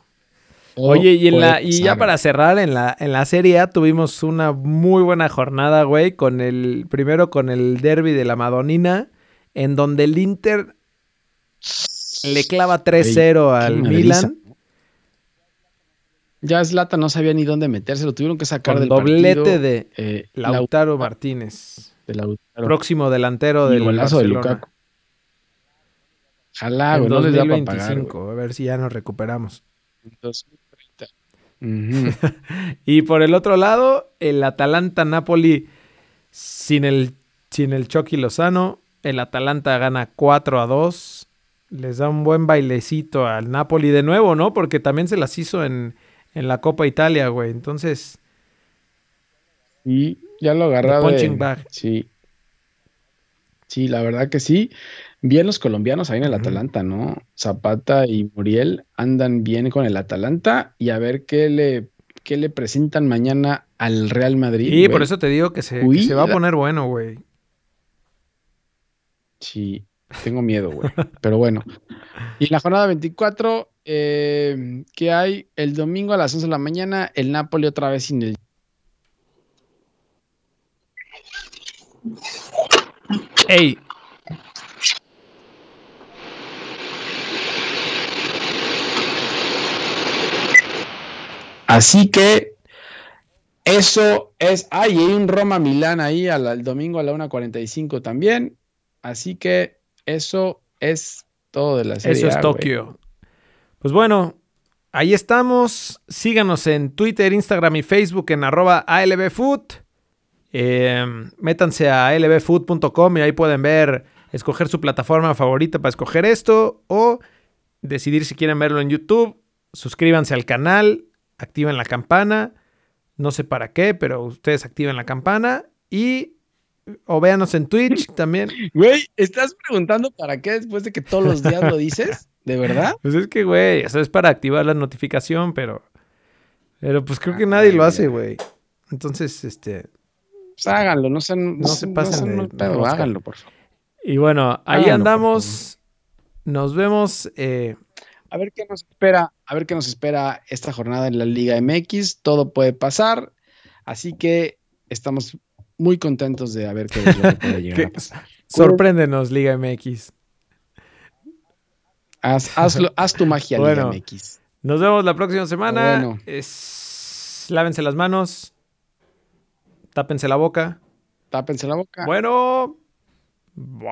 Oye, y, en la, y ya para cerrar, en la, en la Serie A tuvimos una muy buena jornada, güey, con el, primero con el derby de la Madonina, en donde el Inter le clava 3-0 al Milan. Ya Zlatan no sabía ni dónde meterse, lo tuvieron que sacar del doblete de eh, Lautaro Martínez. Próximo delantero del golazo de Lukaku. Ojalá, güey, no les da para pagar, a ver si ya nos recuperamos. 2030. y por el otro lado, el Atalanta Napoli sin el, sin el Chucky Lozano. El Atalanta gana 4 a 2. Les da un buen bailecito al Napoli de nuevo, ¿no? Porque también se las hizo en, en la Copa Italia, güey. Entonces. Y ya lo agarraba. Punching bag. Sí. Sí, la verdad que sí. Bien los colombianos ahí en el Atalanta, ¿no? Zapata y Muriel andan bien con el Atalanta y a ver qué le, qué le presentan mañana al Real Madrid. Y por eso te digo que se, se va a poner bueno, güey. Sí, tengo miedo, güey. Pero bueno. Y en la jornada 24, eh, que hay el domingo a las 11 de la mañana, el Napoli otra vez sin el. Ey. Así que eso es. Ay, hay un Roma Milán ahí al, domingo a la 1.45 también. Así que eso es todo de la serie. Eso es Tokio. Pues bueno, ahí estamos. Síganos en Twitter, Instagram y Facebook en arroba ALBFood. Eh, métanse a albfood.com y ahí pueden ver, escoger su plataforma favorita para escoger esto o decidir si quieren verlo en YouTube. Suscríbanse al canal, activen la campana. No sé para qué, pero ustedes activen la campana y o véanos en Twitch también. Güey, ¿estás preguntando para qué después de que todos los días lo dices? ¿De verdad? Pues es que, güey, eso es para activar la notificación, pero. Pero pues creo que nadie lo hace, güey. Entonces, este. Pues háganlo, no se, no, se pasen. No háganlo, por favor. Y bueno, ahí andamos. Nos vemos. Eh, a ver qué nos espera. A ver qué nos espera esta jornada en la Liga MX. Todo puede pasar. Así que estamos muy contentos de ver qué puede llegar a pasar. Sorpréndenos, Liga MX. Haz, tu magia, bueno, MX. Nos vemos la próxima semana. Es... Lávense las manos. Tápense la boca. Tápense la boca. Bueno. Bye.